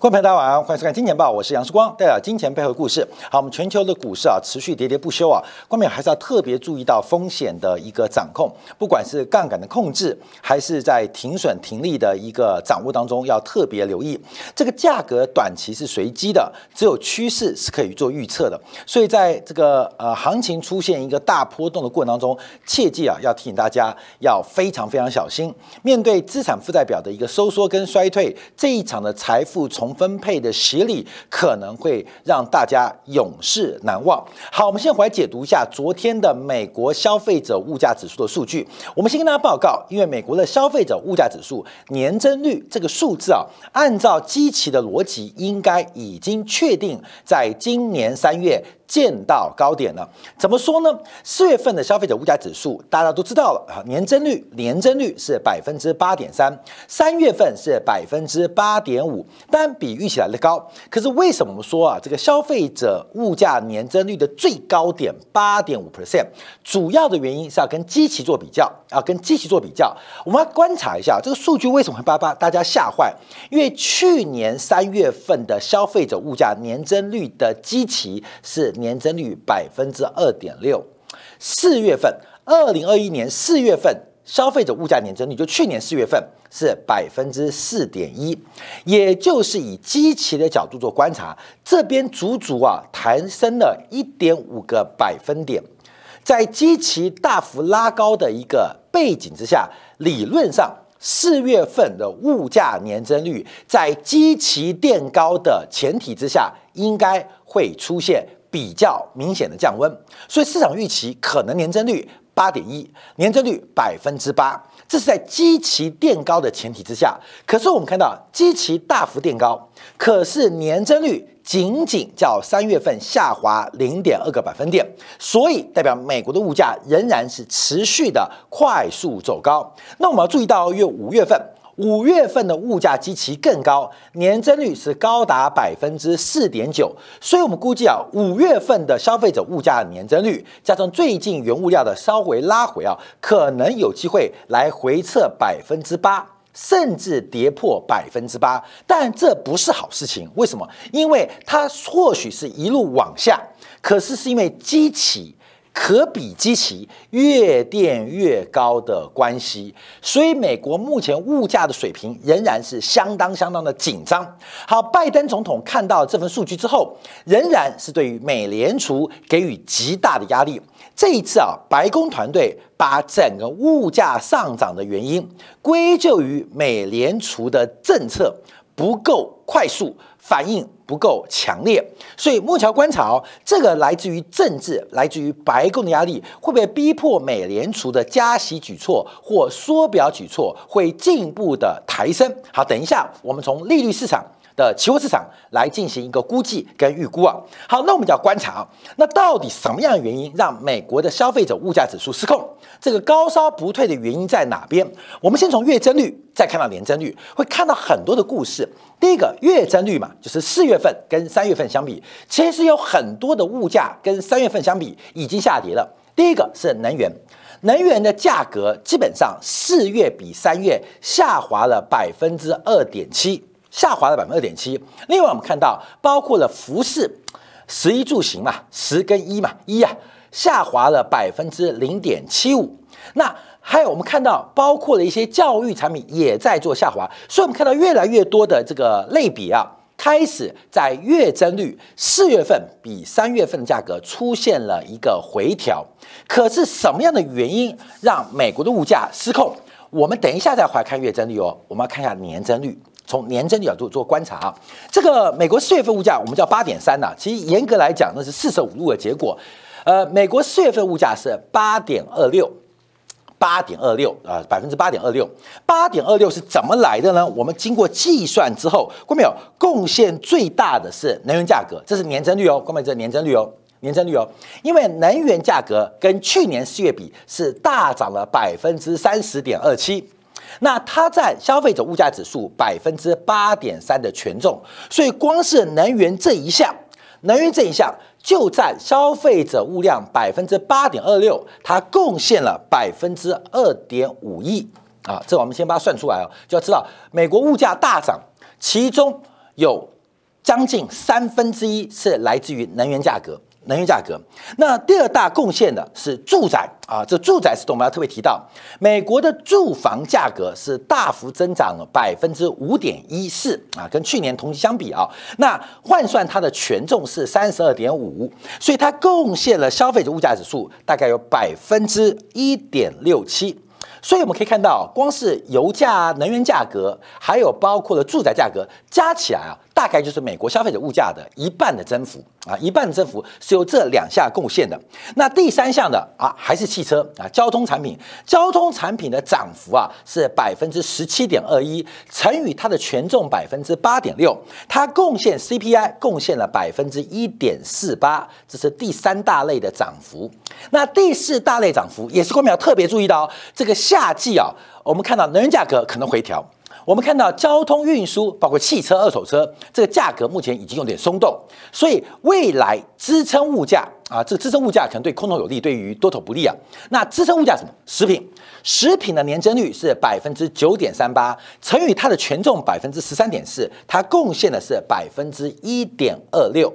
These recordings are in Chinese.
观众朋友大家晚上好，欢迎收看《金钱报》，我是杨世光，带来金钱背后的故事。好，我们全球的股市啊，持续喋喋不休啊，观众还是要特别注意到风险的一个掌控，不管是杠杆的控制，还是在停损停利的一个掌握当中，要特别留意。这个价格短期是随机的，只有趋势是可以做预测的。所以在这个呃行情出现一个大波动的过程当中，切记啊，要提醒大家要非常非常小心，面对资产负债表的一个收缩跟衰退，这一场的财富从分配的洗礼可能会让大家永世难忘。好，我们先回来解读一下昨天的美国消费者物价指数的数据。我们先跟大家报告，因为美国的消费者物价指数年增率这个数字啊，按照基期的逻辑，应该已经确定在今年三月。见到高点了，怎么说呢？四月份的消费者物价指数大家都知道了啊，年增率年增率是百分之八点三，三月份是百分之八点五，但比预期来的高。可是为什么我们说啊，这个消费者物价年增率的最高点八点五 percent，主要的原因是要跟基期做比较，要跟基期做比较。我们要观察一下这个数据为什么会把把大家吓坏？因为去年三月份的消费者物价年增率的基期是。年增率百分之二点六，四月份，二零二一年四月份消费者物价年增率就去年四月份是百分之四点一，也就是以基期的角度做观察，这边足足啊抬升了一点五个百分点，在基期大幅拉高的一个背景之下，理论上四月份的物价年增率在基期垫高的前提之下，应该会出现。比较明显的降温，所以市场预期可能年增率八点一，年增率百分之八，这是在基期垫高的前提之下。可是我们看到基期大幅垫高，可是年增率仅仅较三月份下滑零点二个百分点，所以代表美国的物价仍然是持续的快速走高。那我们要注意到，约五月份。五月份的物价基期更高，年增率是高达百分之四点九，所以我们估计啊，五月份的消费者物价年增率加上最近原物料的稍微拉回啊，可能有机会来回测百分之八，甚至跌破百分之八，但这不是好事情。为什么？因为它或许是一路往下，可是是因为基期。可比基期越垫越高的关系，所以美国目前物价的水平仍然是相当相当的紧张。好，拜登总统看到这份数据之后，仍然是对于美联储给予极大的压力。这一次啊，白宫团队把整个物价上涨的原因归咎于美联储的政策不够快速。反应不够强烈，所以木桥观察哦，这个来自于政治，来自于白宫的压力，会不会逼迫美联储的加息举措或缩表举措会进一步的抬升？好，等一下，我们从利率市场。的期货市场来进行一个估计跟预估啊。好，那我们就要观察啊，那到底什么样的原因让美国的消费者物价指数失控？这个高烧不退的原因在哪边？我们先从月增率，再看到年增率，会看到很多的故事。第一个月增率嘛，就是四月份跟三月份相比，其实有很多的物价跟三月份相比已经下跌了。第一个是能源，能源的价格基本上四月比三月下滑了百分之二点七。下滑了百分之二点七。另外，我们看到包括了服饰、食衣住行嘛，十跟一嘛，一啊，下滑了百分之零点七五。那还有我们看到，包括了一些教育产品也在做下滑。所以，我们看到越来越多的这个类比啊，开始在月增率四月份比三月份的价格出现了一个回调。可是，什么样的原因让美国的物价失控？我们等一下再回来看月增率哦。我们要看一下年增率。从年增角度做观察啊，这个美国四月份物价我们叫八点三呐，其实严格来讲那是四舍五入的结果。呃，美国四月份物价是八点二六，八点二六啊，百分之八点二六，八点二六是怎么来的呢？我们经过计算之后，看没有？贡献最大的是能源价格，这是年增率哦，看没这年增率哦，年增率哦，因为能源价格跟去年四月比是大涨了百分之三十点二七。那它占消费者物价指数百分之八点三的权重，所以光是能源这一项，能源这一项就占消费者物量百分之八点二六，它贡献了百分之二点五亿啊！这我们先把它算出来哦，就要知道美国物价大涨，其中。有将近三分之一是来自于能源价格。能源价格，那第二大贡献的是住宅啊，这住宅是我们要特别提到，美国的住房价格是大幅增长了百分之五点一四啊，跟去年同期相比啊，那换算它的权重是三十二点五，所以它贡献了消费者物价指数大概有百分之一点六七。所以我们可以看到，光是油价、能源价格，还有包括了住宅价格，加起来啊，大概就是美国消费者物价的一半的增幅啊，一半的增幅是由这两项贡献的。那第三项的啊，还是汽车啊，交通产品，交通产品的涨幅啊是百分之十七点二一，乘以它的权重百分之八点六，它贡献 CPI 贡献了百分之一点四八，这是第三大类的涨幅。那第四大类涨幅也是我们要特别注意到哦，这个夏季啊，我们看到能源价格可能回调，我们看到交通运输，包括汽车、二手车，这个价格目前已经有点松动，所以未来支撑物价啊，这个支撑物价可能对空头有利，对于多头不利啊。那支撑物价什么？食品，食品的年增率是百分之九点三八，乘以它的权重百分之十三点四，它贡献的是百分之一点二六。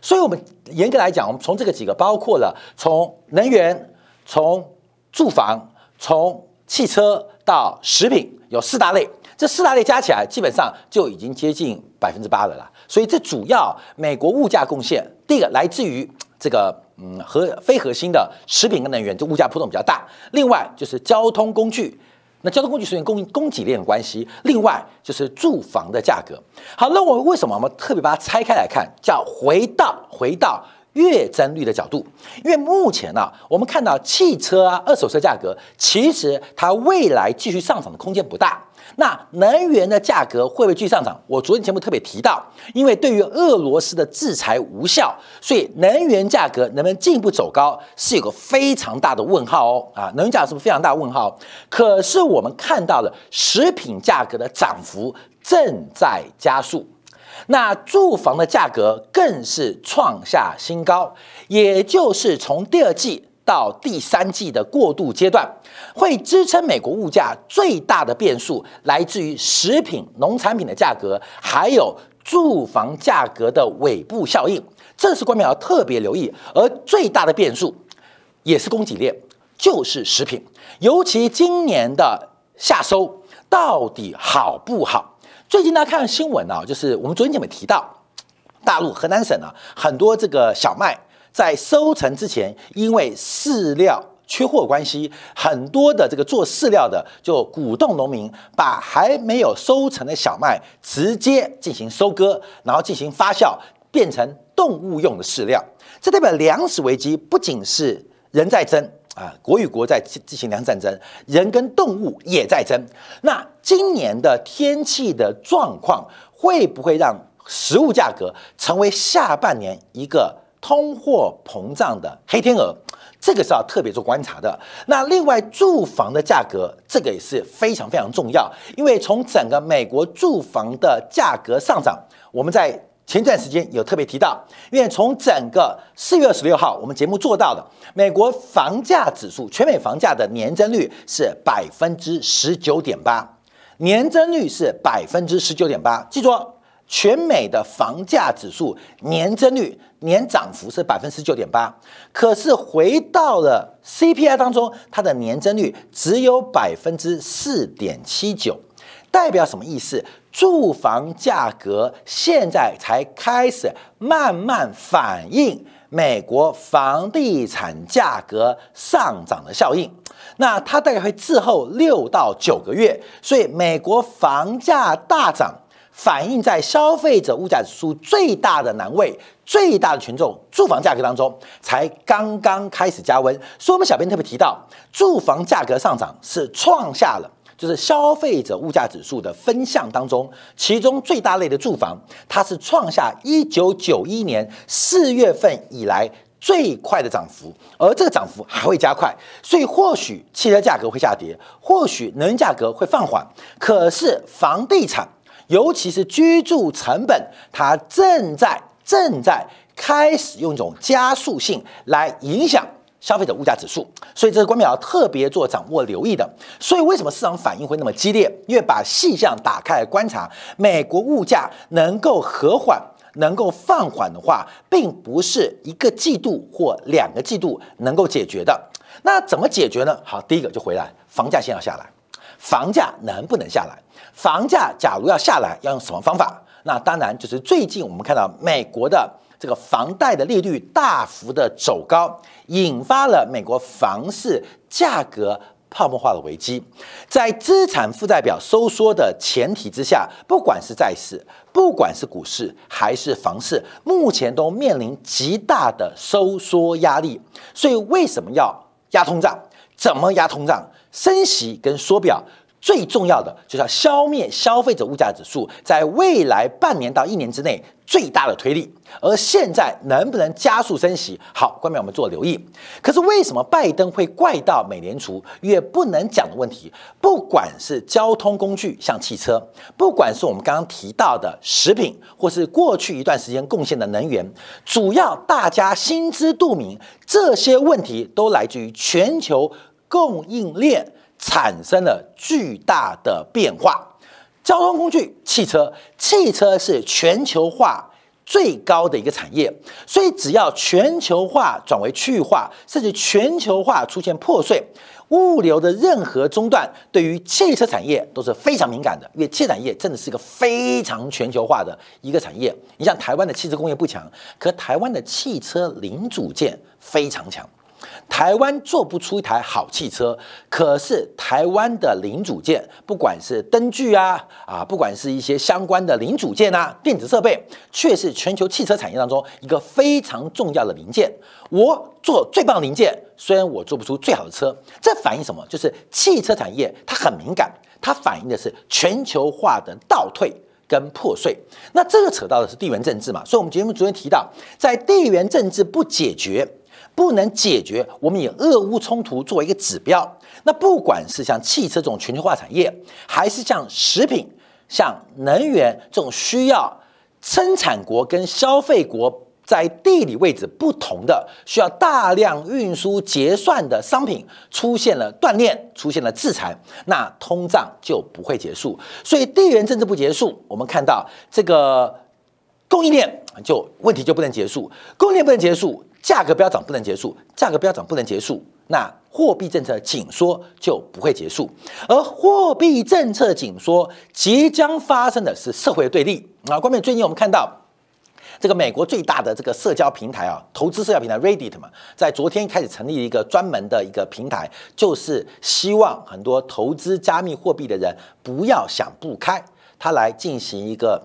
所以，我们严格来讲，我们从这个几个，包括了从能源、从住房、从汽车到食品，有四大类。这四大类加起来，基本上就已经接近百分之八了啦。所以，这主要美国物价贡献，第一个来自于这个嗯核非核心的食品跟能源，这物价波动比较大。另外就是交通工具。那交通工具是因供供给链的关系，另外就是住房的价格。好，那我为什么我们特别把它拆开来看？叫回到回到月增率的角度，因为目前呢，我们看到汽车啊、二手车价格，其实它未来继续上涨的空间不大。那能源的价格会不会继续上涨？我昨天节目特别提到，因为对于俄罗斯的制裁无效，所以能源价格能不能进一步走高，是有个非常大的问号哦。啊，能源价是不是非常大问号？可是我们看到了食品价格的涨幅正在加速，那住房的价格更是创下新高，也就是从第二季。到第三季的过渡阶段，会支撑美国物价最大的变数来自于食品、农产品的价格，还有住房价格的尾部效应，这是官民要特别留意。而最大的变数也是供给链，就是食品，尤其今年的夏收到底好不好？最近大家看新闻啊，就是我们昨天节目提到，大陆河南省啊，很多这个小麦。在收成之前，因为饲料缺货关系，很多的这个做饲料的就鼓动农民把还没有收成的小麦直接进行收割，然后进行发酵，变成动物用的饲料。这代表粮食危机不仅是人在争啊，国与国在进行粮战争，人跟动物也在争。那今年的天气的状况会不会让食物价格成为下半年一个？通货膨胀的黑天鹅，这个是要特别做观察的。那另外住房的价格，这个也是非常非常重要，因为从整个美国住房的价格上涨，我们在前段时间有特别提到，因为从整个四月二十六号我们节目做到的，美国房价指数全美房价的年增率是百分之十九点八，年增率是百分之十九点八，记住。全美的房价指数年增率年涨幅是百分之九点八，可是回到了 CPI 当中，它的年增率只有百分之四点七九，代表什么意思？住房价格现在才开始慢慢反映美国房地产价格上涨的效应，那它大概会滞后六到九个月，所以美国房价大涨。反映在消费者物价指数最大的难位、最大的群众住房价格当中，才刚刚开始加温。所以，我们小编特别提到，住房价格上涨是创下了就是消费者物价指数的分项当中，其中最大类的住房，它是创下一九九一年四月份以来最快的涨幅，而这个涨幅还会加快。所以，或许汽车价格会下跌，或许能源价格会放缓，可是房地产。尤其是居住成本，它正在正在开始用一种加速性来影响消费者物价指数，所以这个官表要特别做掌握留意的。所以为什么市场反应会那么激烈？因为把细项打开来观察，美国物价能够和缓、能够放缓的话，并不是一个季度或两个季度能够解决的。那怎么解决呢？好，第一个就回来，房价先要下来。房价能不能下来？房价假如要下来，要用什么方法？那当然就是最近我们看到美国的。这个房贷的利率大幅的走高，引发了美国房市价格泡沫化的危机。在资产负债表收缩的前提之下，不管是债市、不管是股市还是房市，目前都面临极大的收缩压力。所以，为什么要压通胀？怎么压通胀？升息跟缩表。最重要的就是要消灭消费者物价指数在未来半年到一年之内最大的推力，而现在能不能加速升息？好，关面我们做留意。可是为什么拜登会怪到美联储？越不能讲的问题，不管是交通工具像汽车，不管是我们刚刚提到的食品，或是过去一段时间贡献的能源，主要大家心知肚明，这些问题都来自于全球供应链。产生了巨大的变化。交通工具，汽车，汽车是全球化最高的一个产业，所以只要全球化转为区域化，甚至全球化出现破碎，物流的任何中断，对于汽车产业都是非常敏感的，因为汽车产业真的是一个非常全球化的一个产业。你像台湾的汽车工业不强，可台湾的汽车零组件非常强。台湾做不出一台好汽车，可是台湾的零组件，不管是灯具啊啊，不管是一些相关的零组件啊，电子设备，却是全球汽车产业当中一个非常重要的零件。我做最棒零件，虽然我做不出最好的车，这反映什么？就是汽车产业它很敏感，它反映的是全球化的倒退跟破碎。那这个扯到的是地缘政治嘛？所以我们节目昨天提到，在地缘政治不解决。不能解决，我们以俄乌冲突作为一个指标。那不管是像汽车这种全球化产业，还是像食品、像能源这种需要生产国跟消费国在地理位置不同的、需要大量运输结算的商品，出现了断裂，出现了制裁，那通胀就不会结束。所以地缘政治不结束，我们看到这个供应链就问题就不能结束，供应链不能结束。价格飙涨不能结束，价格飙涨不能结束，那货币政策紧缩就不会结束。而货币政策紧缩即将发生的是社会对立啊！关键最近我们看到这个美国最大的这个社交平台啊，投资社交平台 Reddit 嘛，在昨天开始成立一个专门的一个平台，就是希望很多投资加密货币的人不要想不开，他来进行一个。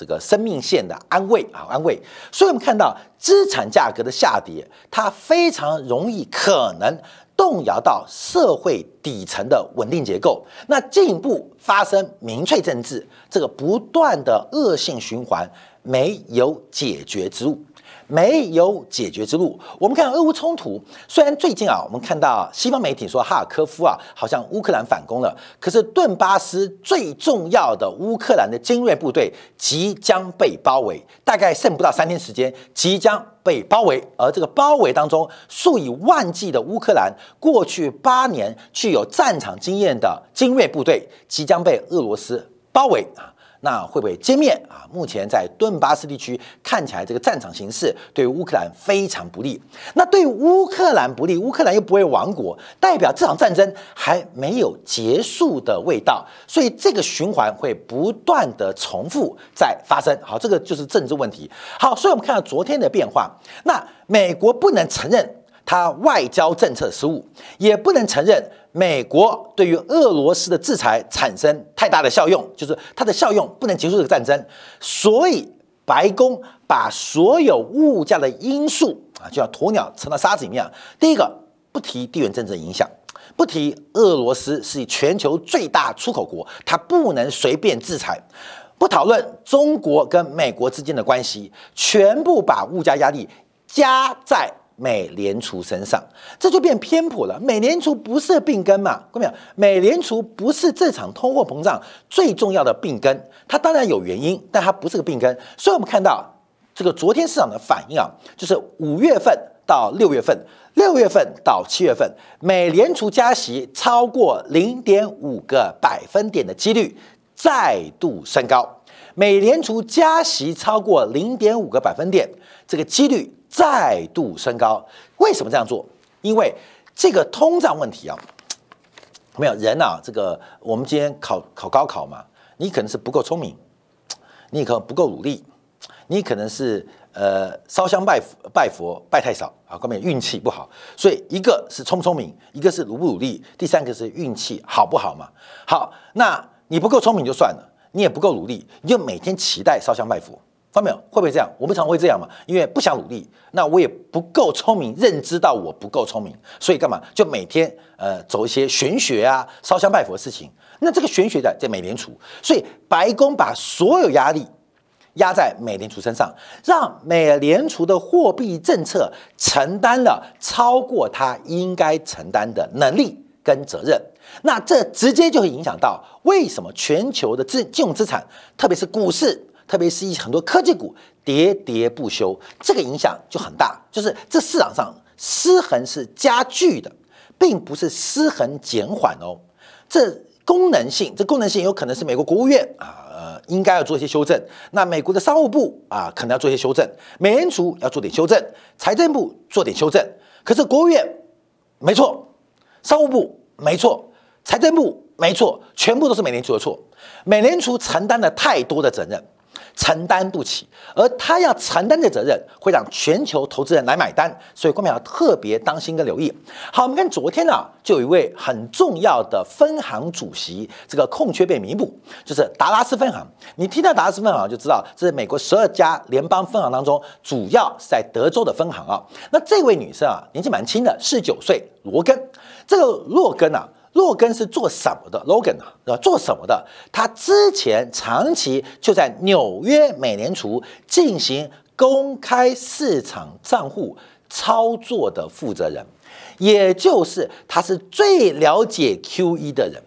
这个生命线的安慰啊，安慰。所以我们看到资产价格的下跌，它非常容易可能动摇到社会底层的稳定结构，那进一步发生民粹政治，这个不断的恶性循环没有解决之路。没有解决之路。我们看俄乌冲突，虽然最近啊，我们看到西方媒体说哈尔科夫啊，好像乌克兰反攻了，可是顿巴斯最重要的乌克兰的精锐部队即将被包围，大概剩不到三天时间，即将被包围。而这个包围当中，数以万计的乌克兰过去八年具有战场经验的精锐部队即将被俄罗斯包围啊。那会不会歼灭啊？目前在顿巴斯地区看起来，这个战场形势对乌克兰非常不利。那对乌克兰不利，乌克兰又不会亡国，代表这场战争还没有结束的味道。所以这个循环会不断的重复在发生。好，这个就是政治问题。好，所以我们看到昨天的变化。那美国不能承认它外交政策失误，也不能承认。美国对于俄罗斯的制裁产生太大的效用，就是它的效用不能结束这个战争，所以白宫把所有物价的因素啊，就像鸵鸟沉到沙子一样。第一个不提地缘政治影响，不提俄罗斯是全球最大出口国，它不能随便制裁，不讨论中国跟美国之间的关系，全部把物价压力加在。美联储身上，这就变偏颇了。美联储不是病根嘛？看到没有？美联储不是这场通货膨胀最重要的病根，它当然有原因，但它不是个病根。所以我们看到这个昨天市场的反应啊，就是五月份。到六月份，六月份到七月份，美联储加息超过零点五个百分点的几率再度升高。美联储加息超过零点五个百分点，这个几率再度升高。为什么这样做？因为这个通胀问题啊，没有人啊，这个我们今天考考高考嘛，你可能是不够聪明，你可能不够努力，你可能是呃烧香拜佛拜佛拜太少啊，关键运气不好。所以一个是聪不聪明，一个是努不努力，第三个是运气好不好嘛？好，那你不够聪明就算了。你也不够努力，你就每天期待烧香拜佛，发没有？会不会这样？我们常会这样嘛，因为不想努力，那我也不够聪明，认知到我不够聪明，所以干嘛？就每天呃走一些玄学啊、烧香拜佛的事情。那这个玄学的在美联储，所以白宫把所有压力压在美联储身上，让美联储的货币政策承担了超过它应该承担的能力跟责任。那这直接就会影响到为什么全球的资金融资产，特别是股市，特别是一很多科技股喋喋不休，这个影响就很大。就是这市场上失衡是加剧的，并不是失衡减缓哦。这功能性，这功能性有可能是美国国务院啊，应该要做一些修正。那美国的商务部啊，可能要做一些修正。美联储要做点修正，财政部做点修正。可是国务院没错，商务部没错。财政部没错，全部都是美联储的错。美联储承担了太多的责任，承担不起，而他要承担的责任会让全球投资人来买单，所以官民要特别当心跟留意。好，我们看昨天呢，就有一位很重要的分行主席，这个空缺被弥补，就是达拉斯分行。你听到达拉斯分行就知道，这是美国十二家联邦分行当中主要是在德州的分行啊。那这位女生啊，年纪蛮轻的，四十九岁，罗根。这个罗根啊。洛根是做什么的？Logan 啊，做什么的？他之前长期就在纽约美联储进行公开市场账户操作的负责人，也就是他是最了解 QE 的人。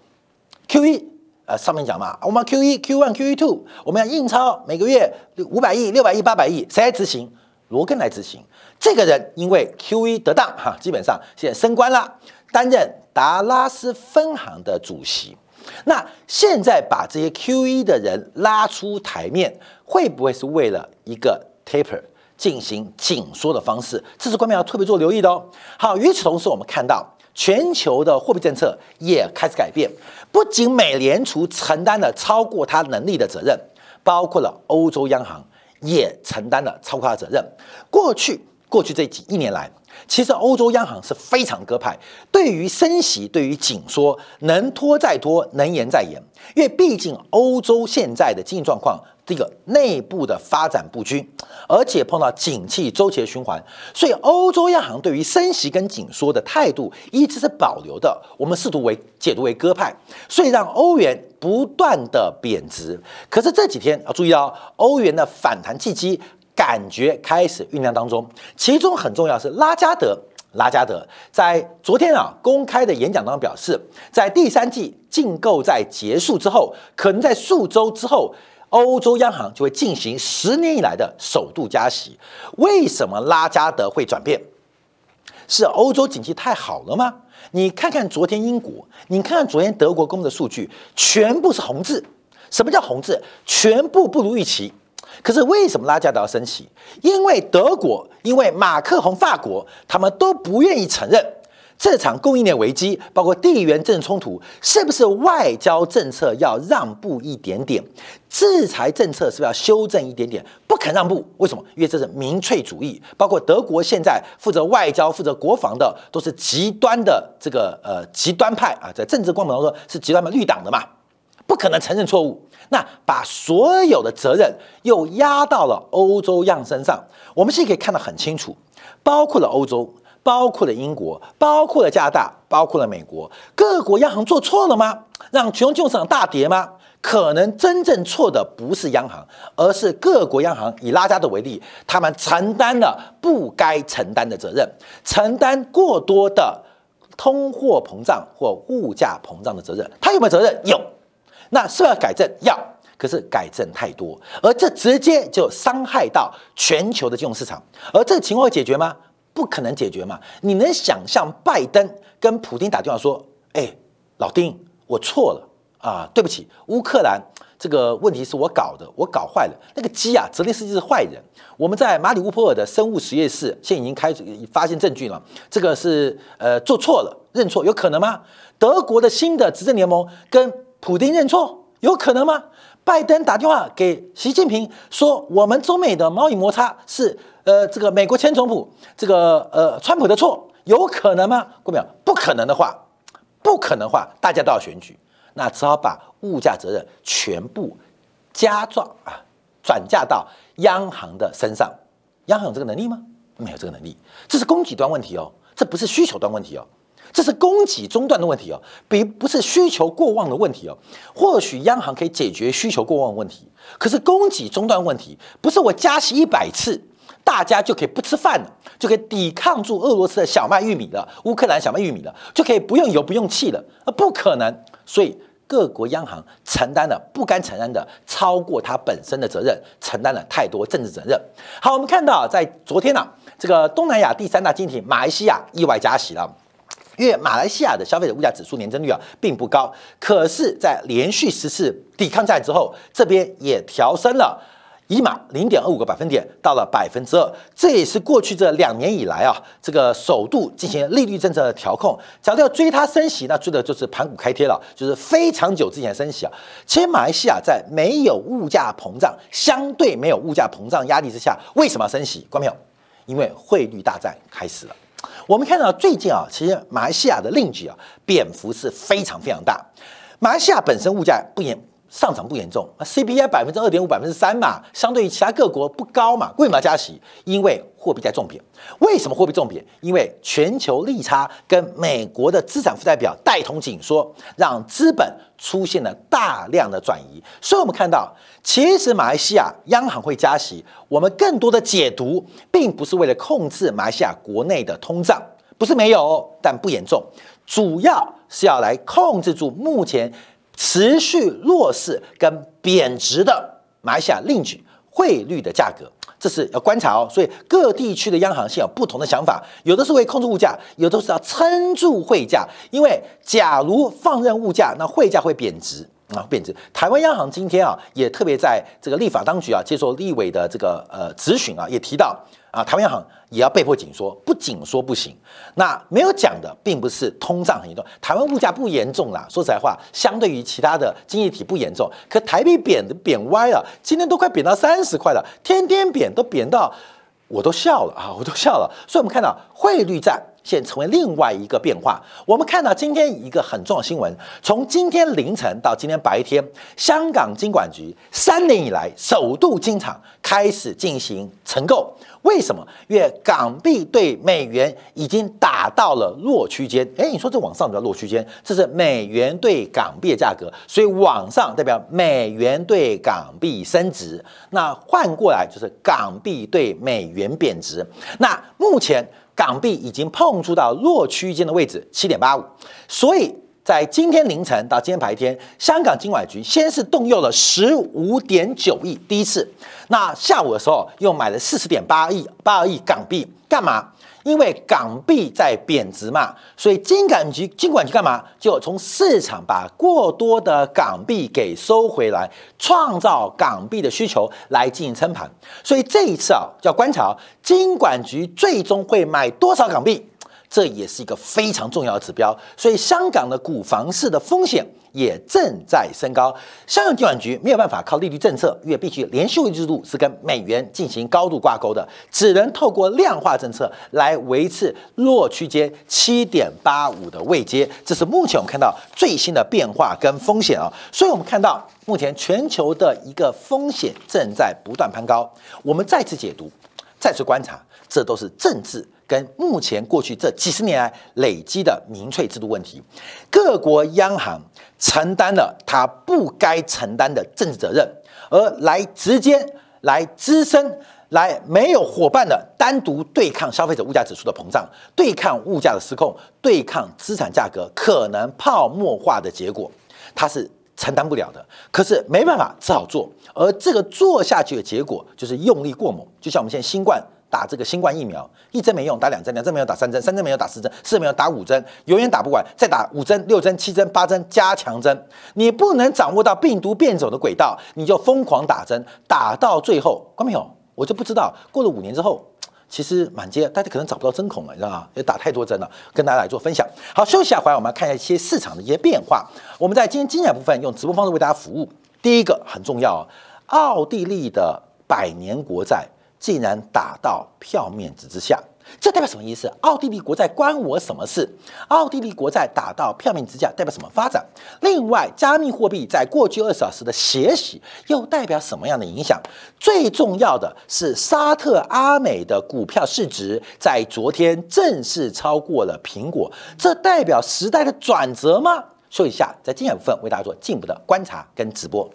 QE 呃，上面讲嘛，我们 QE、Q1、QE two，我们要印钞，每个月五百亿、六百亿、八百亿，谁来执行？罗根来执行。这个人因为 QE 得当哈，基本上现在升官了，担任。达拉斯分行的主席，那现在把这些 QE 的人拉出台面，会不会是为了一个 taper 进行紧缩的方式？这是官媒要特别做留意的哦。好，与此同时，我们看到全球的货币政策也开始改变，不仅美联储承担了超过它能力的责任，包括了欧洲央行也承担了超过它的责任。过去，过去这几一年来。其实欧洲央行是非常鸽派，对于升息、对于紧缩，能拖再拖，能延再延。因为毕竟欧洲现在的经济状况，这个内部的发展不均，而且碰到景气周期的循环，所以欧洲央行对于升息跟紧缩的态度一直是保留的。我们试图为解读为鸽派，所以让欧元不断的贬值。可是这几天要注意到，欧元的反弹契机。感觉开始酝酿当中，其中很重要是拉加德，拉加德在昨天啊公开的演讲当中表示，在第三季竞购在结束之后，可能在数周之后，欧洲央行就会进行十年以来的首度加息。为什么拉加德会转变？是欧洲经济太好了吗？你看看昨天英国，你看看昨天德国公布的数据，全部是红字。什么叫红字？全部不如预期。可是为什么拉加德要升起？因为德国，因为马克宏法国，他们都不愿意承认这场供应链危机，包括地缘政治冲突，是不是外交政策要让步一点点？制裁政策是不是要修正一点点？不肯让步，为什么？因为这是民粹主义。包括德国现在负责外交、负责国防的，都是极端的这个呃极端派啊，在政治光谱当中是极端的绿党的嘛。不可能承认错误，那把所有的责任又压到了欧洲央行身上。我们是可以看得很清楚，包括了欧洲，包括了英国，包括了加拿大，包括了美国，各国央行做错了吗？让全球金融市场大跌吗？可能真正错的不是央行，而是各国央行。以拉加德为例，他们承担了不该承担的责任，承担过多的通货膨胀或物价膨胀的责任。他有没有责任？有。那是要改正，要，可是改正太多，而这直接就伤害到全球的金融市场，而这个情况会解决吗？不可能解决嘛？你能想象拜登跟普京打电话说：“哎，老丁，我错了啊，对不起，乌克兰这个问题是我搞的，我搞坏了。那个鸡啊，泽连斯基是坏人。我们在马里乌波尔的生物实验室现在已经开始发现证据了，这个是呃做错了，认错有可能吗？德国的新的执政联盟跟普京认错有可能吗？拜登打电话给习近平说，我们中美的贸易摩擦是。”呃，这个美国前总统这个呃，川普的错有可能吗？过没有？不可能的话，不可能话，大家都要选举，那只好把物价责任全部加重啊，转嫁到央行的身上。央行有这个能力吗？没有这个能力，这是供给端问题哦，这不是需求端问题哦，这是供给中断的问题哦，比不是需求过旺的问题哦。或许央行可以解决需求过旺的问题，可是供给中断问题不是我加息一百次。大家就可以不吃饭了，就可以抵抗住俄罗斯的小麦、玉米了，乌克兰小麦、玉米了，就可以不用油、不用气了？啊，不可能！所以各国央行承担了不该承担的超过它本身的责任，承担了太多政治责任。好，我们看到在昨天呢，这个东南亚第三大经济体马来西亚意外加息了，因为马来西亚的消费者物价指数年增率啊并不高，可是，在连续十次抵抗战之后，这边也调升了。一码零点二五个百分点到了百分之二，这也是过去这两年以来啊，这个首度进行利率政策的调控。假如要追它升息，那追的就是盘古开贴了，就是非常久之前升息啊。其实马来西亚在没有物价膨胀，相对没有物价膨胀压力之下，为什么要升息？关没有？因为汇率大战开始了。我们看到最近啊，其实马来西亚的令举啊，蝙蝠是非常非常大。马来西亚本身物价不严。上涨不严重啊，CPI 百分之二点五、百分之三嘛，相对于其他各国不高嘛。为什么要加息？因为货币在重贬。为什么货币重贬？因为全球利差跟美国的资产负债表带同紧缩，让资本出现了大量的转移。所以，我们看到，其实马来西亚央行会加息，我们更多的解读，并不是为了控制马来西亚国内的通胀，不是没有，但不严重，主要是要来控制住目前。持续弱势跟贬值的马来西亚另举汇率的价格，这是要观察哦。所以各地区的央行现有不同的想法，有的是会控制物价，有的是要撑住汇价。因为假如放任物价，那汇价会贬值啊，贬值。台湾央行今天啊，也特别在这个立法当局啊接受立委的这个呃质询啊，也提到。啊，台湾央行也要被迫紧缩，不紧缩不行。那没有讲的，并不是通胀很严重，台湾物价不严重啦。说实在话，相对于其他的经济体不严重。可台币贬的贬歪了，今天都快贬到三十块了，天天贬都贬到，我都笑了啊，我都笑了。所以我们看到汇率战。现成为另外一个变化。我们看到今天一个很重要的新闻，从今天凌晨到今天白天，香港金管局三年以来首度进场开始进行承购。为什么？因为港币对美元已经打到了弱区间。哎，你说这往上叫弱区间，这是美元对港币的价格，所以往上代表美元对港币升值。那换过来就是港币对美元贬值。那目前。港币已经碰触到弱区间的位置，七点八五，所以在今天凌晨到今天白天，香港金管局先是动用了十五点九亿，第一次，那下午的时候又买了四十点八亿八二亿港币，干嘛？因为港币在贬值嘛，所以金管局金管局干嘛？就从市场把过多的港币给收回来，创造港币的需求来进行撑盘。所以这一次啊，要观察金管局最终会买多少港币，这也是一个非常重要的指标。所以香港的股房市的风险。也正在升高，香港金管局没有办法靠利率政策，因为必须连续制度是跟美元进行高度挂钩的，只能透过量化政策来维持弱区间七点八五的位阶。这是目前我们看到最新的变化跟风险啊，所以我们看到目前全球的一个风险正在不断攀高。我们再次解读，再次观察，这都是政治。跟目前过去这几十年来累积的民粹制度问题，各国央行承担了他不该承担的政治责任，而来直接来滋生、来没有伙伴的单独对抗消费者物价指数的膨胀，对抗物价的失控，对抗资产价格可能泡沫化的结果，它是承担不了的。可是没办法，只好做。而这个做下去的结果就是用力过猛，就像我们现在新冠。打这个新冠疫苗，一针没用打两针，两针没有打三针，三针没有打四针，四针没有打五针，永远打不完，再打五针、六针、七针、八针加强针。你不能掌握到病毒变种的轨道，你就疯狂打针，打到最后，观众朋友，我就不知道过了五年之后。其实满街大家可能找不到针孔了，你知道吗？也打太多针了，跟大家来做分享。好，休息下回来我们来看一下一些市场的一些变化。我们在今天精彩部分用直播方式为大家服务。第一个很重要，奥地利的百年国债竟然打到票面值之下。这代表什么意思？奥地利国债关我什么事？奥地利国债打到票面支架代表什么发展？另外，加密货币在过去二十小时的血洗又代表什么样的影响？最重要的是，沙特阿美的股票市值在昨天正式超过了苹果，这代表时代的转折吗？说一下，在今天部分为大家做进一步的观察跟直播。